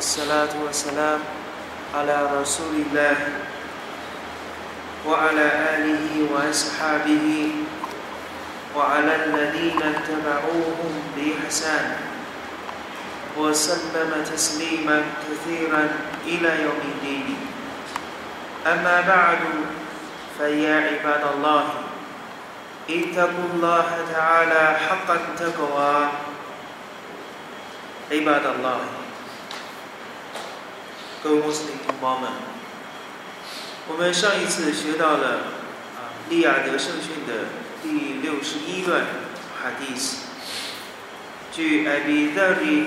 والصلاة والسلام على رسول الله وعلى آله وأصحابه وعلى الذين اتبعوهم بإحسان. وسلم تسليما كثيرا إلى يوم الدين. أما بعد فيا عباد الله اتقوا الله تعالى حق التقوى. عباد الله 各位穆斯林同胞们，我们上一次学到了啊利亚德圣训的第六十一段哈迪斯，据艾比德里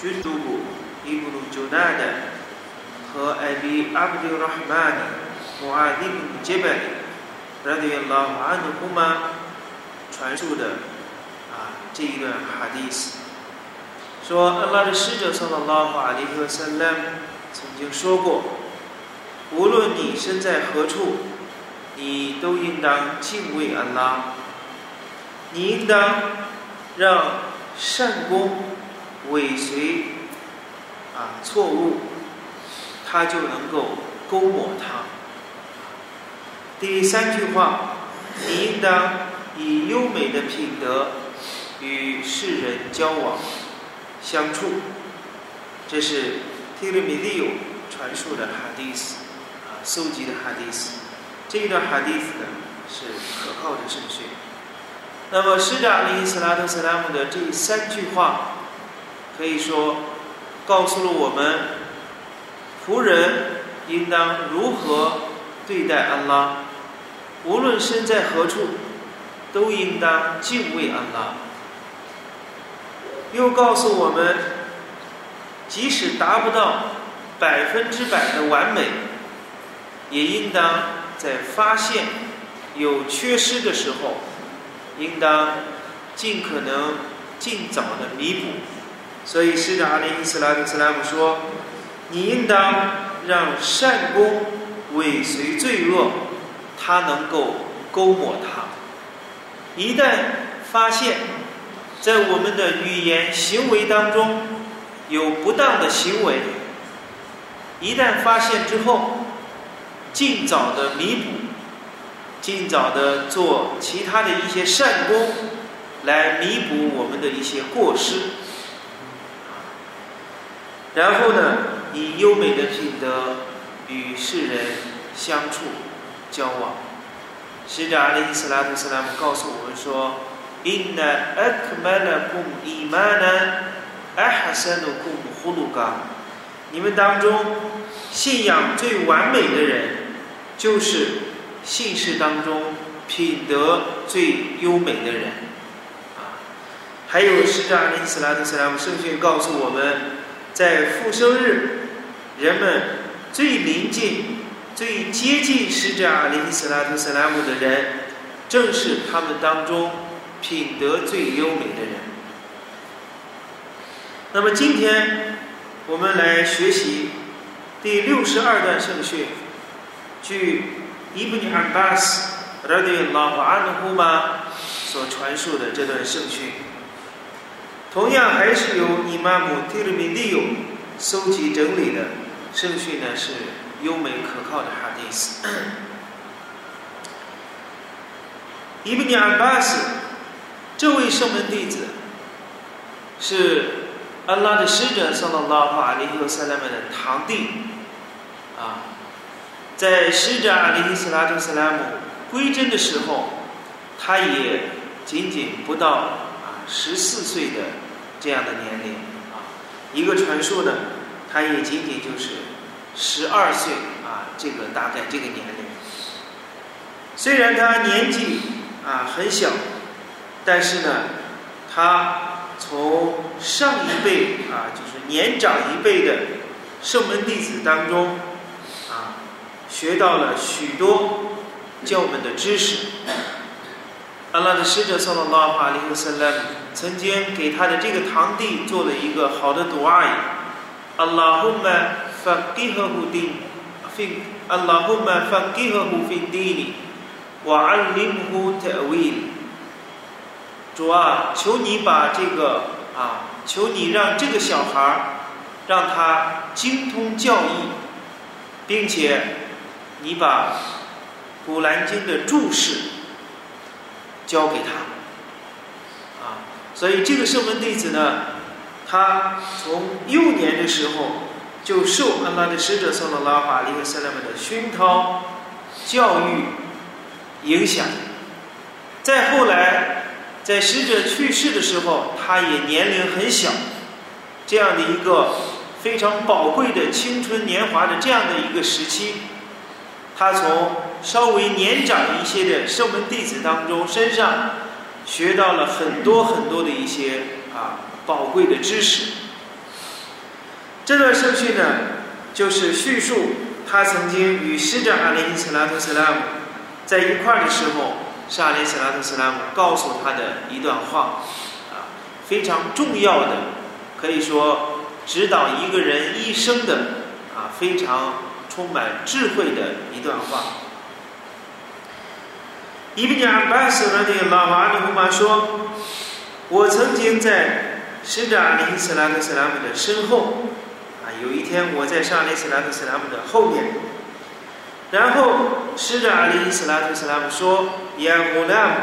军都部伊布鲁朱纳的和艾比阿卜杜拉哈曼穆阿迪布杰贝拉迪拉哈安努玛传述的啊这一段哈迪斯，说安拉的使者萨拉拉哈阿里和萨拉姆。曾经说过，无论你身在何处，你都应当敬畏安拉。你应当让善功尾随啊错误，他就能够勾抹他。第三句话，你应当以优美的品德与世人交往相处，这是。提里米利有传述的哈迪斯啊，搜集的哈迪斯，这一段哈迪斯呢是可靠的圣训。那么使者阿里斯拉特斯拉姆的这三句话，可以说告诉了我们仆人应当如何对待安拉，无论身在何处，都应当敬畏安拉。又告诉我们。即使达不到百分之百的完美，也应当在发现有缺失的时候，应当尽可能尽早的弥补。所以，使者阿里·斯拉克斯拉姆说：“你应当让善功尾随罪恶，他能够勾抹它。一旦发现，在我们的语言行为当中。”有不当的行为，一旦发现之后，尽早的弥补，尽早的做其他的一些善功，来弥补我们的一些过失。然后呢，以优美的品德与世人相处交往。使者阿里·斯拉图斯拉姆告诉我们说：“Inna akmalakum imanan。”哎，哈塞努库姆呼鲁嘎，你们当中信仰最完美的人，就是信士当中品德最优美的人。啊，还有使者阿里斯拉特斯拉姆圣训告诉我们，在复生日，人们最临近、最接近使者阿里斯拉特斯拉姆的人，正是他们当中品德最优美的人。那么今天我们来学习第六十二段圣训，据伊布尼安巴斯拉迪拉法安努呼玛所传述的这段圣训，同样还是由伊玛目提鲁米利尤搜集整理的圣训呢，是优美可靠的哈迪斯。伊布尼安巴斯这位圣门弟子是。安拉的使者送到拉法阿里和萨拉姆的堂弟，啊，在使者阿里斯拉特斯拉姆归真的时候，他也仅仅不到啊十四岁的这样的年龄啊，一个传说呢，他也仅仅就是十二岁啊，这个大概这个年龄。虽然他年纪啊很小，但是呢，他。从上一辈啊，就是年长一辈的圣门弟子当中啊，学到了许多教门的知识。阿拉的使者（萨拉拉哈里和萨拉）曾经给他的这个堂弟做了一个好的读阿语：“阿拉胡玛法吉和胡丁，费阿主啊，求你把这个啊，求你让这个小孩儿，让他精通教义，并且你把《古兰经》的注释交给他，啊，所以这个圣门弟子呢，他从幼年的时候就受安拉的使者（圣拉法利和塞拉姆）的熏陶、教育、影响，再后来，在使者去世的时候，他也年龄很小，这样的一个非常宝贵的青春年华的这样的一个时期，他从稍微年长一些的圣门弟子当中身上学到了很多很多的一些啊宝贵的知识。这段圣训呢，就是叙述他曾经与使者阿里·斯拉夫·斯拉姆在一块儿的时候，是阿里·斯拉特·斯拉姆告诉他的一段话，啊，非常重要的，可以说指导一个人一生的啊，非常充满智慧的一段话。伊布尼阿巴斯拉的拉瓦尼胡玛说：“我曾经在使者阿里·斯拉特·斯拉姆的身后。”啊有一天，我在上阿里·斯拉特·斯拉姆的后面，然后使者阿里·斯拉特·斯拉姆说：“呀，穆拉姆，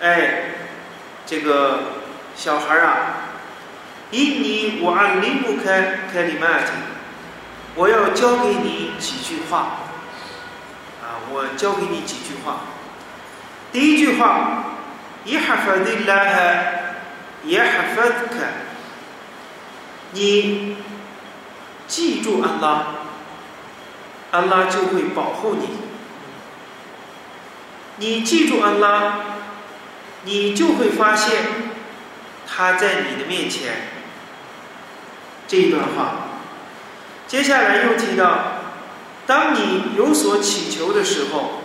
哎，这个小孩儿啊，印尼我阿里木开开里曼提，我要教给你几句话，啊，我教给你几句话。第一句话，伊哈弗的拉哈，伊哈弗克，你。”记住安拉，安拉就会保护你。你记住安拉，你就会发现他在你的面前。这一段话，接下来又提到，当你有所祈求的时候，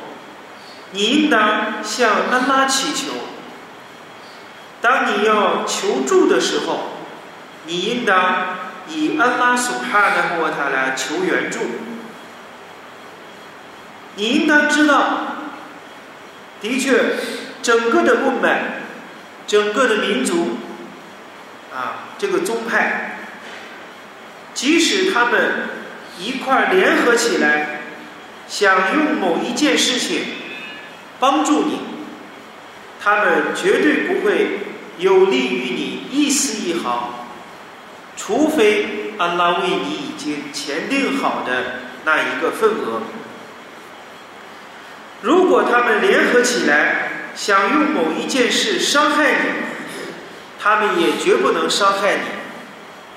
你应当向安拉祈求；当你要求助的时候，你应当。以安拉苏哈的穆塔来求援助，你应当知道，的确，整个的孟买，整个的民族，啊，这个宗派，即使他们一块联合起来，想用某一件事情帮助你，他们绝对不会有利于你一丝一毫。除非安拉为你已经前定好的那一个份额，如果他们联合起来想用某一件事伤害你，他们也绝不能伤害你，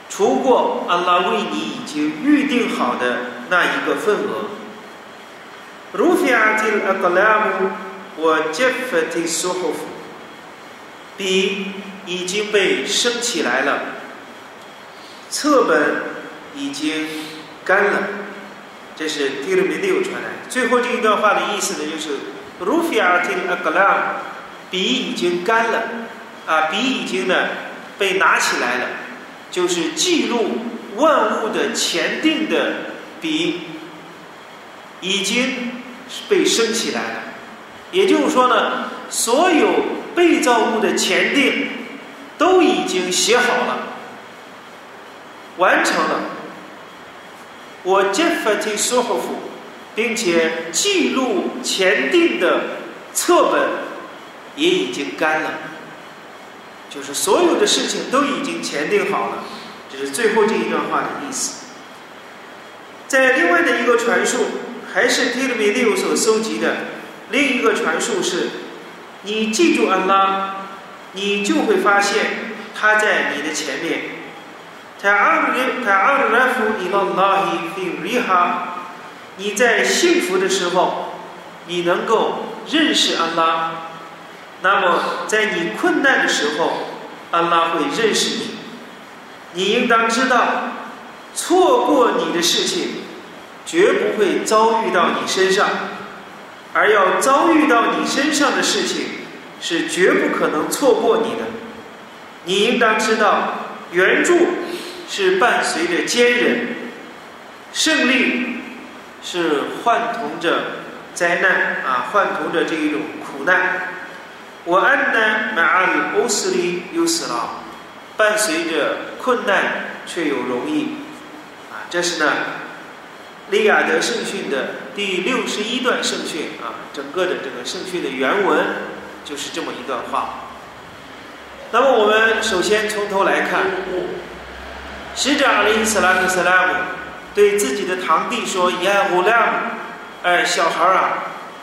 除过安拉为你已经预定好的那一个份额。如菲阿提阿格拉姆，我杰弗提苏霍夫，笔已经被升起来了。册本已经干了，这是蒂勒米六传来。最后这一段话的意思呢，就是鲁菲尔蒂阿格拉，笔已经干了，啊，笔已经呢被拿起来了，就是记录万物的前定的笔已经被升起来了。也就是说呢，所有被造物的前定都已经写好了。完成了，我杰弗提苏霍夫，并且记录前定的册本也已经干了，就是所有的事情都已经前定好了，这是最后这一段话的意思。在另外的一个传述，还是提勒米利欧所搜集的另一个传述是：你记住安拉，你就会发现他在你的前面。تعرف تعرف إلى الله في الريح 你在幸福的时候，你能够认识安拉；那么在你困难的时候，安拉会认识你。你应当知道，错过你的事情，绝不会遭遇到你身上；而要遭遇到你身上的事情，是绝不可能错过你的。你应当知道，援助。 是伴随着坚韧，胜利是幻同着灾难啊，幻同着这一种苦难。我安呢买阿里欧斯里又死了，伴随着困难却有容易。啊这是呢，利亚德圣训的第六十一段圣训啊，整个的这个圣训的原文就是这么一段话。那么我们首先从头来看，使者阿里·斯拉克·斯拉姆对自己的堂弟说：“呀，乌拉姆，哎，小孩儿啊，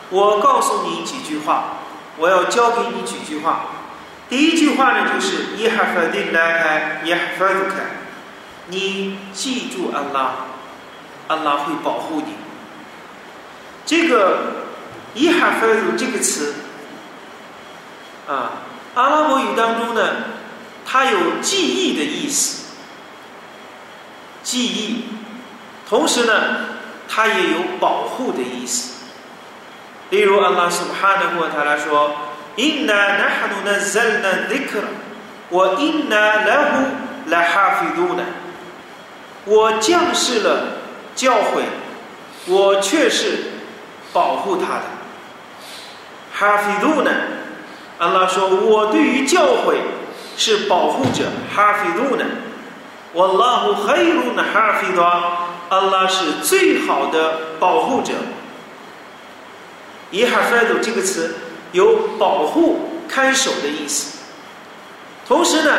我告诉你几句话，我要教给你几句话。第一句话呢，就是伊哈弗丁拉开，伊哈弗杜开，你记住安拉，安拉会保护你。这个伊哈弗杜这个词啊。”阿拉伯语当中呢，它有记忆的意思，记忆，同时呢，它也有保护的意思。例如，阿拉苏哈的过他来说：“Inna nahnu nazzalna dhikra，我 Inna lahu lahafiduna，我降世了教诲，我却是保护他的。Hafiduna。安拉说：“我对于教诲是保护者，哈菲杜呢？我拉胡黑鲁呢？哈菲多，阿拉是最好的保护者。伊哈菲杜这个词有保护、看守的意思，同时呢，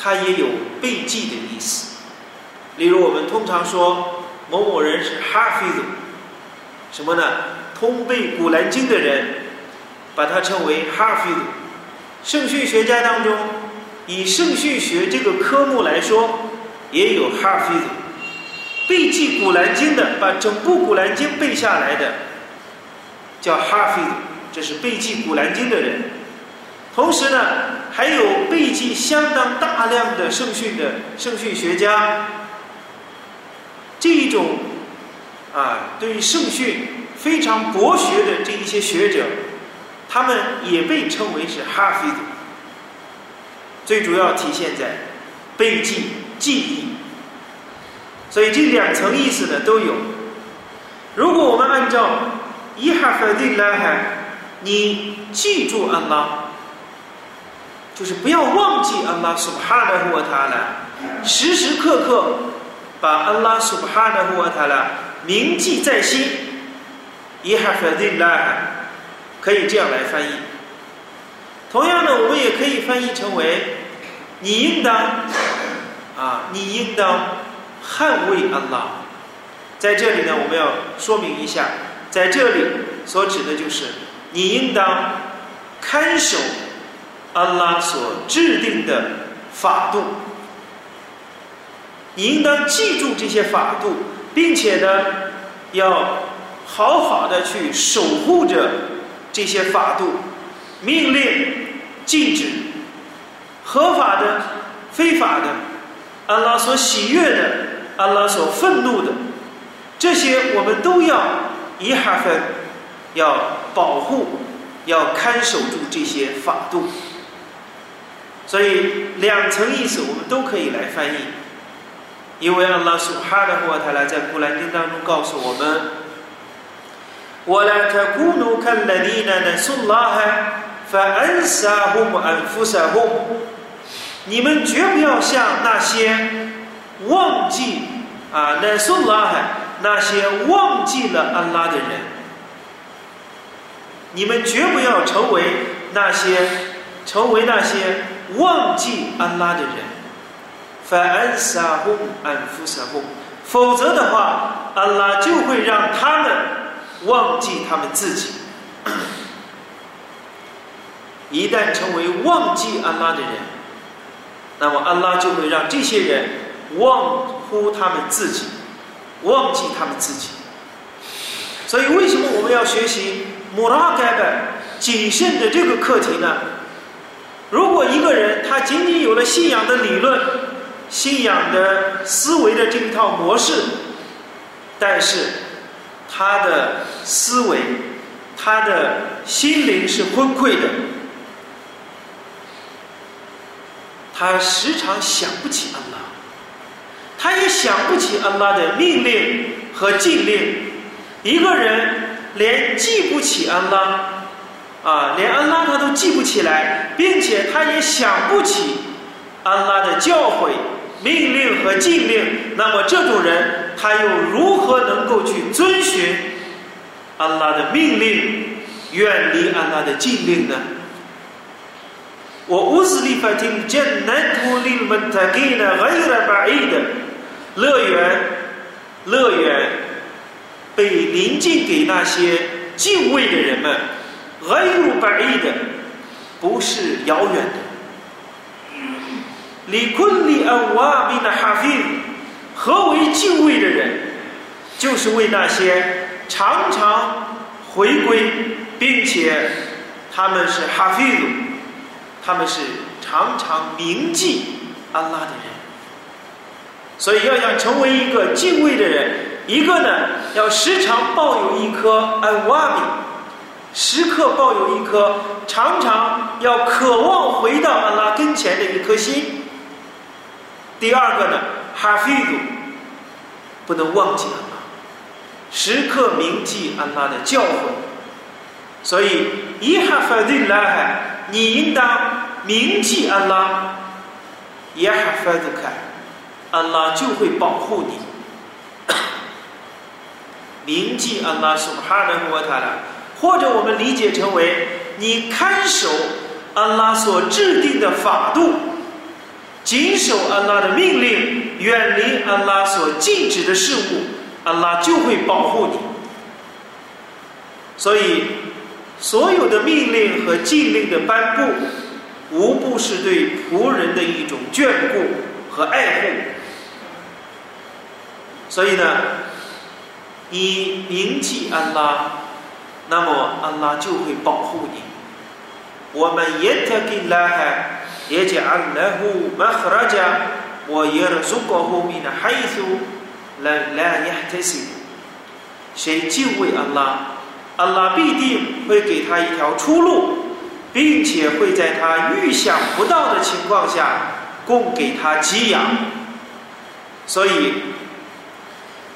它也有背记的意思。例如，我们通常说某某人是哈菲杜，什么呢？通背古兰经的人。”把它称为哈菲鲁。圣训学家当中，以圣训学这个科目来说，也有哈菲鲁。背记古兰经的，把整部古兰经背下来的，叫哈菲鲁，这是背记古兰经的人。同时呢，还有背记相当大量的圣训的圣训学家。这一种啊，对于圣训非常博学的这一些学者。他们也被称为是哈菲的，最主要体现在背记记忆，所以这两层意思呢都有。如果我们按照伊哈菲的来喊，你记住安拉，就是不要忘记安拉苏哈纳胡塔拉，时时刻刻把安拉苏哈纳胡塔拉铭记在心，伊哈菲的来喊。可以这样来翻译。同样的，我们也可以翻译成为：你应当啊，你应当捍卫安拉。在这里呢，我们要说明一下，在这里所指的就是你应当看守安拉所制定的法度，你应当记住这些法度，并且呢，要好好的去守护着。这些法度、命令、禁止、合法的、非法的，安拉所喜悦的、安拉所愤怒的，这些我们都要一哈分，要保护、要看守住这些法度。所以两层意思我们都可以来翻译，因为安拉苏哈的霍塔拉在古兰经当中告诉我们。ولا تكونوا كالذين نسوا الله فأنساهم أنفسهم 你们绝不要像那些忘记啊，那苏拉海那些忘记了安拉的人，你们绝不要成为那些成为那些忘记安拉的人。反安萨翁安夫萨翁，否则的话，安拉就会让他们忘记他们自己。一旦成为忘记安拉的人。那么安拉就会让这些人忘乎他们自己，忘记他们自己。所以，为什么我们要学习穆拉盖的谨慎的这个课题呢？如果一个人他仅仅有了信仰的理论、信仰的思维的这一套模式，但是。他的思维，他的心灵是崩溃的，他时常想不起安拉，他也想不起安拉的命令和禁令。一个人连记不起安拉，啊，连安拉他都记不起来，并且他也想不起安拉的教诲、命令和禁令，那么这种人。他又如何能够去遵循安拉的命令，远离安拉的禁令呢？我乌斯利法听见南图里门塔给呢，还有点把意的乐园，乐园被临近给那些敬畏的人们，还有把意的不是遥远的。里昆里安瓦比那哈菲，何为敬畏的人？就是为那些常常回归，并且他们是哈菲鲁。他们是常常铭记安拉的人，所以要想成为一个敬畏的人，一个呢要时常抱有一颗安瓦米，时刻抱有一颗常常要渴望回到安拉跟前的一颗心。第二个呢，哈菲鲁不能忘记安拉，时刻铭记安拉的教诲。所以，伊哈法对拉海，你应当铭记安拉，伊哈法的看，安拉就会保护你。铭记安拉苏哈的沃塔拉，或者我们理解成为你看守安拉所制定的法度，谨守安拉的命令，远离安拉所禁止的事物，安拉就会保护你。所以。所有的命令和禁令的颁布，无不是对仆人的一种眷顾和爱护。所以呢，你铭记安拉，那么安拉就会保护你。我们也特给拉海，也讲来乎马赫拉家，我也了祖国后面的孩子来来也特些，谁敬畏安拉？安拉必定会给他一条出路，并且会在他预想不到的情况下供给他给养。所以，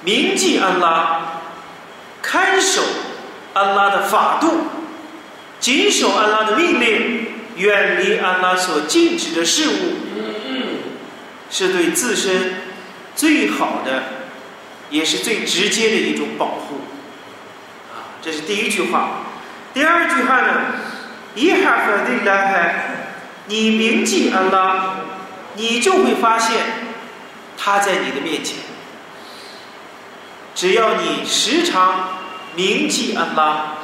铭记安拉，看守安拉的法度，谨守安拉的命令，远离安拉所禁止的事物，是对自身最好的，也是最直接的一种保护。这是第一句话，第二句话呢？伊哈弗对拉海，你铭记安拉，你就会发现他在你的面前。只要你时常铭记安拉，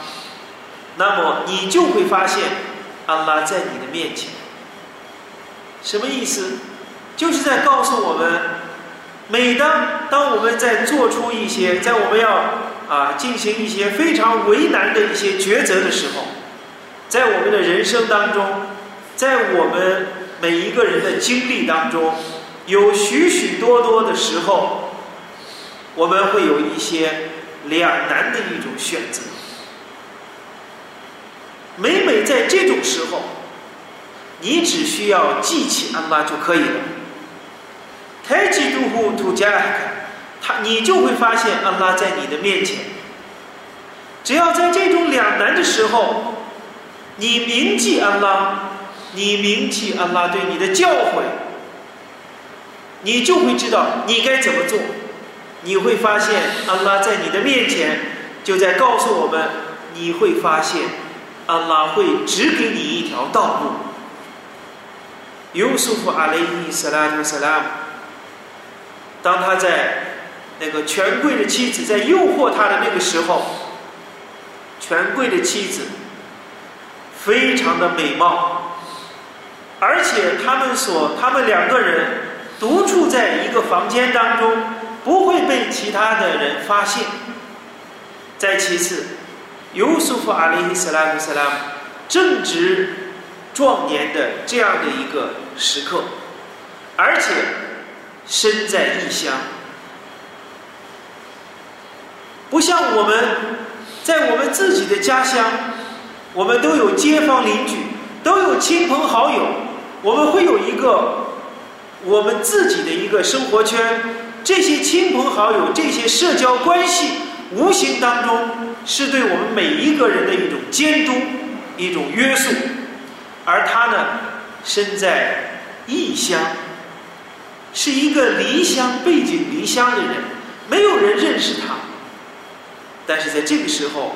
那么你就会发现安拉在你的面前。什么意思？就是在告诉我们，每当当我们在做出一些，在我们要。啊，进行一些非常为难的一些抉择的时候，在我们的人生当中，在我们每一个人的经历当中，有许许多多的时候，我们会有一些两难的一种选择。每每在这种时候，你只需要记起安拉就可以了。太极度呼图加。他，你就会发现安拉在你的面前。只要在这种两难的时候，你铭记安拉，你铭记安拉对你的教诲，你就会知道你该怎么做。你会发现安拉在你的面前，就在告诉我们，你会发现安拉会指给你一条道路。尤苏夫阿雷伊斯拉姆斯拉姆，当他在。那个权贵的妻子在诱惑他的那个时候，权贵的妻子非常的美貌，而且他们所他们两个人独处在一个房间当中，不会被其他的人发现。再其次，尤苏夫阿里斯拉姆斯拉姆正值壮年的这样的一个时刻，而且身在异乡。不像我们，在我们自己的家乡，我们都有街坊邻居，都有亲朋好友，我们会有一个我们自己的一个生活圈。这些亲朋好友，这些社交关系，无形当中是对我们每一个人的一种监督、一种约束。而他呢，身在异乡，是一个离乡背井离乡的人。没有人认识他。但是在这个时候，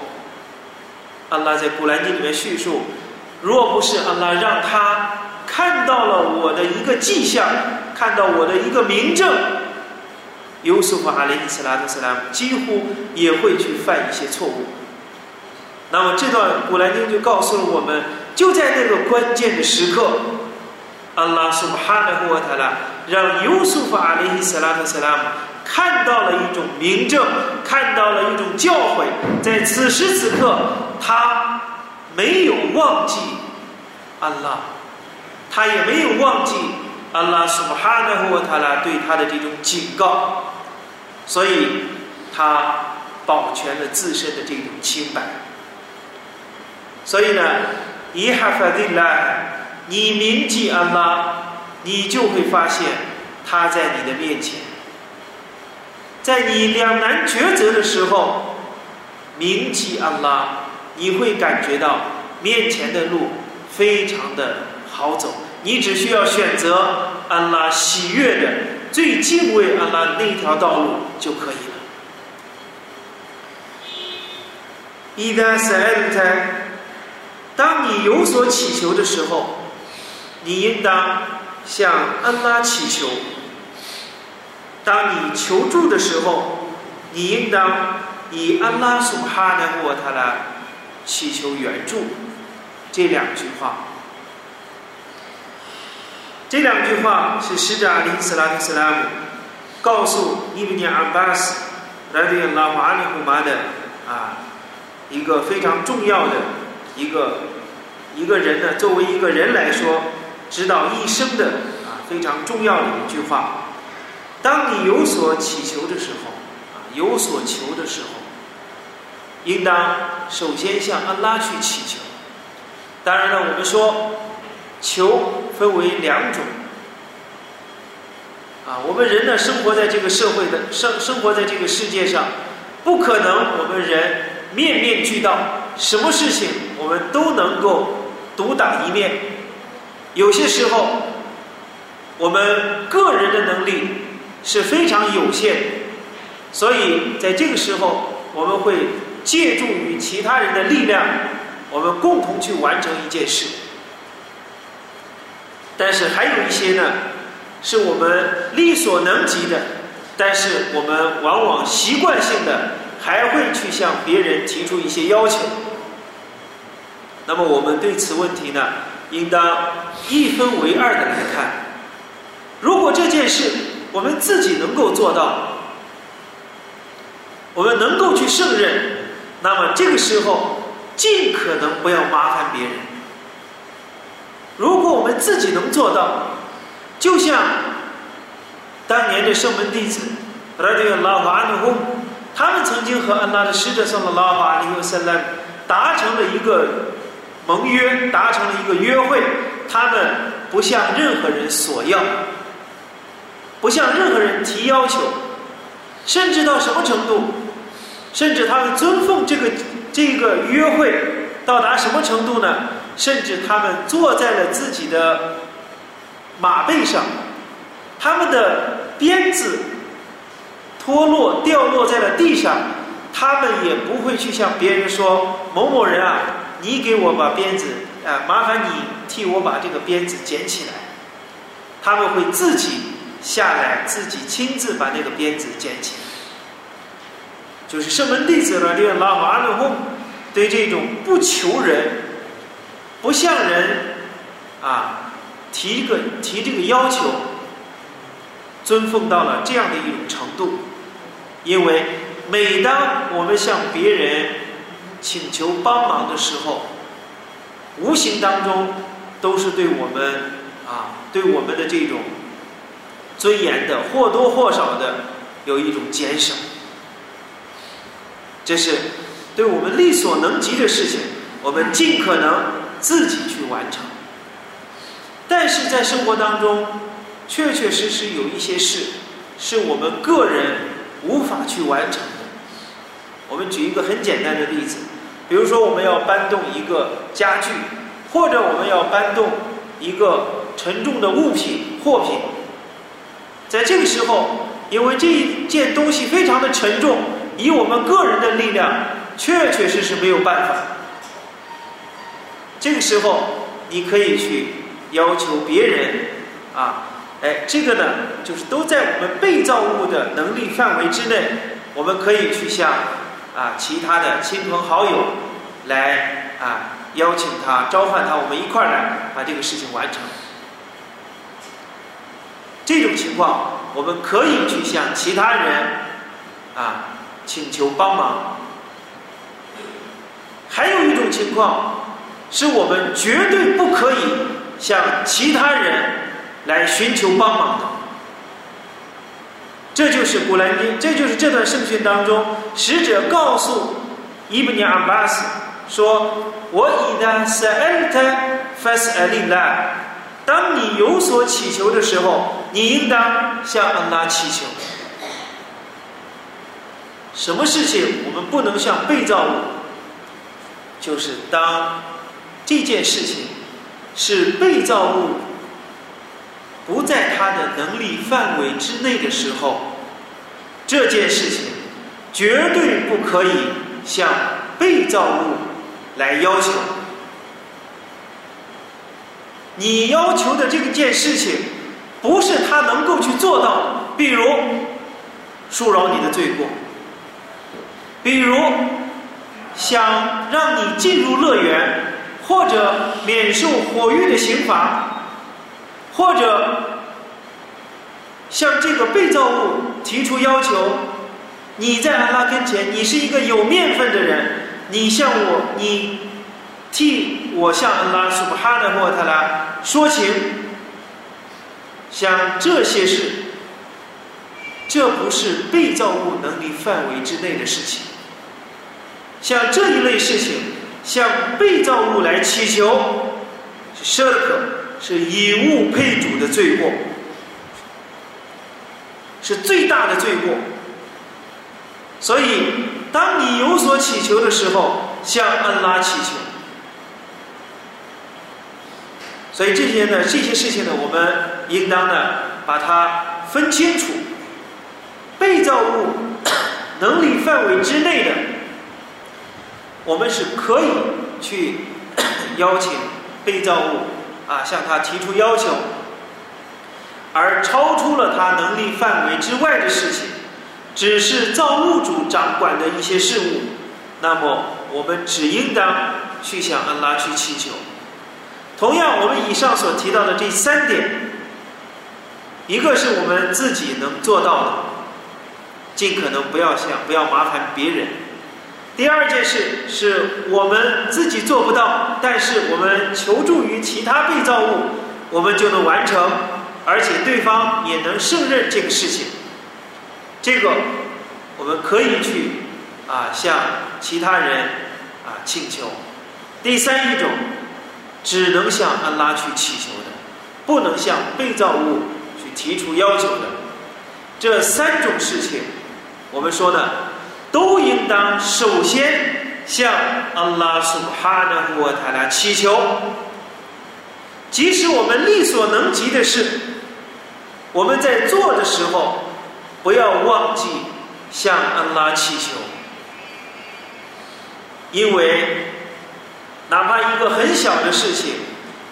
安拉在古兰经里面叙述，若不是安拉让他看到了我的一个迹象，看到我的一个明证，尤素夫阿里伊斯拉特斯拉姆几乎也会去犯一些错误。那么这段古兰经就告诉了我们，就在那个关键的时刻，安拉苏哈纳胡塔拉让尤素夫阿里伊斯拉特斯拉姆。看到了一种明证，看到了一种教诲，在此时此刻，他没有忘记安拉，他也没有忘记安拉苏哈纳胡塔拉对他的这种警告，所以他保全了自身的这种清白。所以呢，伊哈法迪拉，你铭记安拉，你就会发现他在你的面前。在你两难抉择的时候，铭记安拉，你会感觉到面前的路非常的好走。你只需要选择安拉喜悦的、最敬畏安拉那条道路就可以了。伊达塞尔泰，当你有所祈求的时候，你应当向安拉祈求。当你求助的时候，你应当以安拉苏哈纳沃塔拉祈求援助。这两句话，这两句话是使者阿里斯拉克斯拉姆告诉伊布尼阿巴斯来自拉瓦里胡马的啊一个非常重要的一个一个人呢，作为一个人来说，指导一生的啊非常重要的一句话。当你有所祈求的时候，啊，有所求的时候，应当首先向安拉去祈求。当然了，我们说求分为两种，啊，我们人呢生活在这个社会的生生活在这个世界上，不可能我们人面面俱到，什么事情我们都能够独当一面。有些时候，我们个人的能力。是非常有限，所以在这个时候，我们会借助于其他人的力量，我们共同去完成一件事。但是还有一些呢，是我们力所能及的，但是我们往往习惯性的还会去向别人提出一些要求。那么我们对此问题呢，应当一分为二的来看。如果这件事，我们自己能够做到，我们能够去胜任，那么这个时候尽可能不要麻烦别人。如果我们自己能做到，就像当年的圣门弟子，拉迪亚拉法安努洪，他们曾经和安拉的使者圣的拉法里和塞兰达成了一个盟约，达成了一个约会，他们不向任何人索要。不向任何人提要求，甚至到什么程度？甚至他们尊奉这个这个约会到达什么程度呢？甚至他们坐在了自己的马背上，他们的鞭子脱落掉落在了地上，他们也不会去向别人说某某人啊，你给我把鞭子啊，麻烦你替我把这个鞭子捡起来。他们会自己。下来，自己亲自把那个鞭子捡起来，就是圣门弟子呢，练拉阿努洪对这种不求人、不向人啊提个提这个要求，尊奉到了这样的一种程度。因为每当我们向别人请求帮忙的时候，无形当中都是对我们啊，对我们的这种。尊严的或多或少的有一种减少，这是对我们力所能及的事情，我们尽可能自己去完成。但是在生活当中，确确实实有一些事是我们个人无法去完成的。我们举一个很简单的例子，比如说我们要搬动一个家具，或者我们要搬动一个沉重的物品、货品。在这个时候，因为这一件东西非常的沉重，以我们个人的力量，确确实实没有办法。这个时候，你可以去要求别人啊，哎，这个呢，就是都在我们被造物的能力范围之内，我们可以去向啊其他的亲朋好友来啊邀请他、召唤他，我们一块儿来把这个事情完成。这种情况，我们可以去向其他人啊请求帮忙。还有一种情况，是我们绝对不可以向其他人来寻求帮忙的。这就是古兰经，这就是这段圣训当中，使者告诉伊布尼阿巴斯说：“我以的是艾特法斯艾利拉。”当你有所祈求的时候，你应当向安拉祈求。什么事情我们不能向被造物？就是当这件事情是被造物不在他的能力范围之内的时候，这件事情绝对不可以向被造物来要求。你要求的这个件事情，他能够去做到。比如，恕饶你的罪过；比如，想让你进入乐园，或者免受火狱的刑罚，或者向这个被造物提出要求。你在安拉跟前，你是一个有面分的人，你向我，你。替我向安拉苏布哈的莫特拉说情，像这些事，这不是被造物能力范围之内的事情。像这一类事情，向被造物来祈求，是 shirk，是以物配主的罪过，是最大的罪过。所以，当你有所祈求的时候，向安拉祈求。所以这些呢，这些事情呢，我们应当呢把它分清楚。被造物能力范围之内的，我们是可以去邀请被造物啊向他提出要求，而超出了他能力范围之外的事情，只是造物主掌管的一些事物，那么我们只应当去向安拉去祈求。同样，我们以上所提到的这三点，一个是我们自己能做到的，尽可能不要想不要麻烦别人；第二件事是我们自己做不到，但是我们求助于其他被造物，我们就能完成，而且对方也能胜任这个事情。这个我们可以去啊向其他人啊请求。第三一种。只能向安拉去祈求的，不能向被造物去提出要求的。这三种事情，我们说呢，都应当首先向安拉苏哈的穆塔拉祈求。即使我们力所能及的事，我们在做的时候，不要忘记向安拉祈求，因为。哪怕一个很小的事情，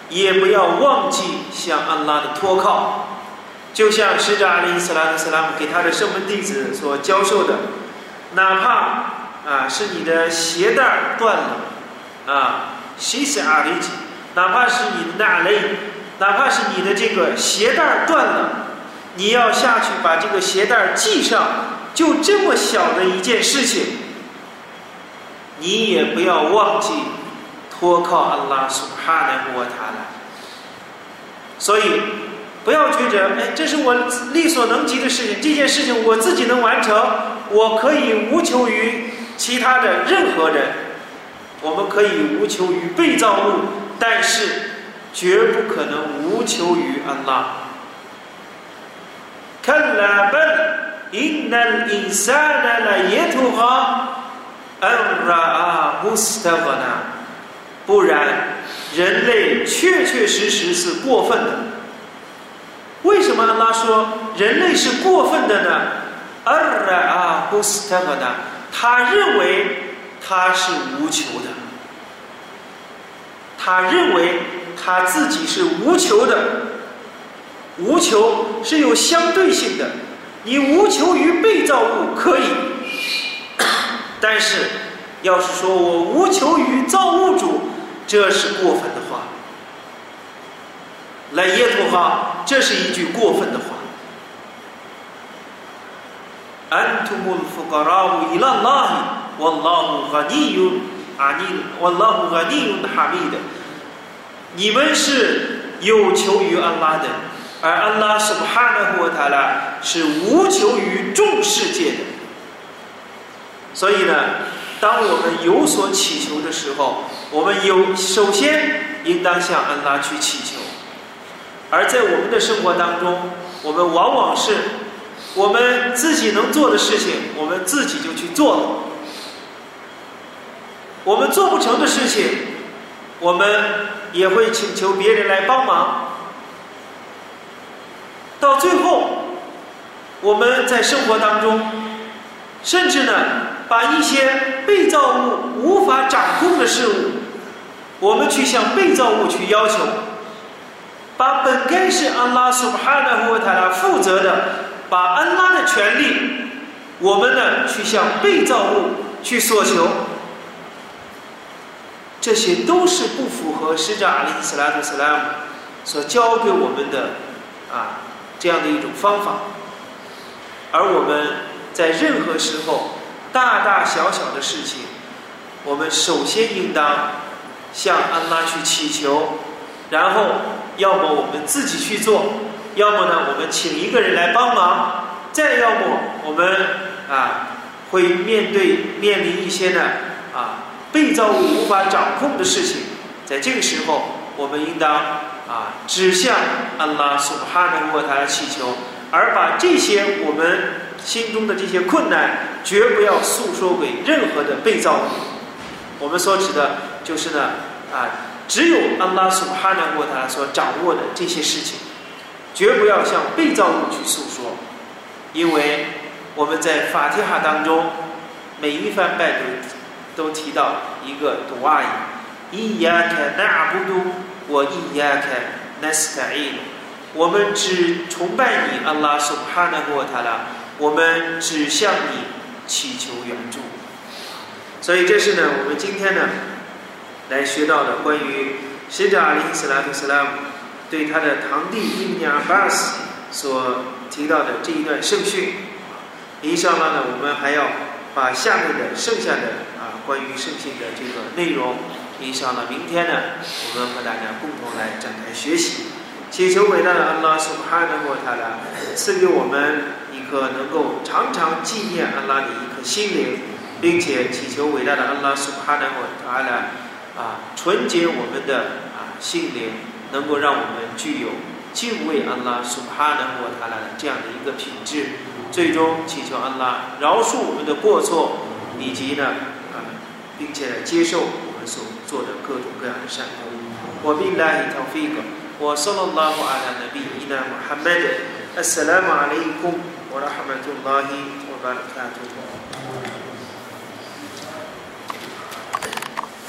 也不要忘记向安拉的托靠。就像使者阿里·斯拉姆斯拉姆给他的圣门弟子所教授的，哪怕啊是你的鞋带断了，啊，西斯阿里吉，哪怕是你的那雷，哪怕是你的这个鞋带断了，你要下去把这个鞋带系上，就这么小的一件事情，你也不要忘记。托靠安拉苏哈奈穆塔拉，所以不要觉着哎，这是我力所能及的事情，这件事情我自己能完成，我可以无求于其他的任何人，我们可以无求于被造物，但是绝不可能无求于安拉。看拉本，因那因萨那不然，人类确确实实是过分的。为什么安拉说人类是过分的呢？阿拉阿布斯特赫纳，他认为他是无求的，他认为他自己是无求的。无求是有相对性的，你无求于被造物可以，但是要是说我无求于造物主，这是过分的话。来耶图哈，这是一句过分的话。أنتم الفقراء إلى الله والله غني عن والله غني حميد 你们是有求于安拉的，而安拉是不哈的和塔拉是无求于众世界的。所以呢， 当我们有所祈求的时候，我们有首先应当向安拉去祈求。而在我们的生活当中，我们往往是。我们自己能做的事情，我们自己就去做了。我们做不成的事情，我们也会请求别人来帮忙。到最后，我们在生活当中，甚至呢，把一些被造物无法掌控的事物，我们去向被造物去要求，把本该是安拉苏哈纳和塔拉负责的。把安拉的权利，我们呢去向被造物去索求，这些都是不符合使者阿里斯拉特斯拉姆所教给我们的啊这样的一种方法。而我们在任何时候，大大小小的事情，我们首先应当向安拉去祈求，然后要么我们自己去做。要么呢，我们请一个人来帮忙；再要么，我们啊会面对面临一些呢啊被造物无法掌控的事情。在这个时候，我们应当啊指向安拉苏哈的沃塔祈求，而把这些我们心中的这些困难，绝不要诉说给任何的被造物。我们所指的就是呢啊，只有安拉苏哈的沃塔所掌握的这些事情。绝不要向被造物去诉说，因为我们在法提哈当中每一番拜读都提到一个独阿伊，伊亚克纳阿布都，我伊亚克那斯塔伊，我们只崇拜你，阿拉苏哈纳过他了，我们只向你祈求援助。所以这是呢，我们今天呢来学到的关于使者阿里斯拉特斯拉姆。对他的堂弟伊尼阿巴斯所提到的这一段圣训，以上呢，我们还要把下面的剩下的啊关于圣训的这个内容，以上呢，明天呢，我们和大家共同来展开学习，祈求伟大的安拉苏哈的莫塔拉赐给我们一颗能够常常纪念安拉的一颗心灵，并且祈求伟大的安拉苏哈的沃塔拉啊纯洁我们的啊心灵。能够让我们具有敬畏安拉苏哈纳沃塔拉的这样的一个品质，最终祈求安拉饶恕我们的过错，以及呢，啊，并且接受我们所做的各种各样的善功。我并来一条飞格，我送 ورحمة الله وبركاته.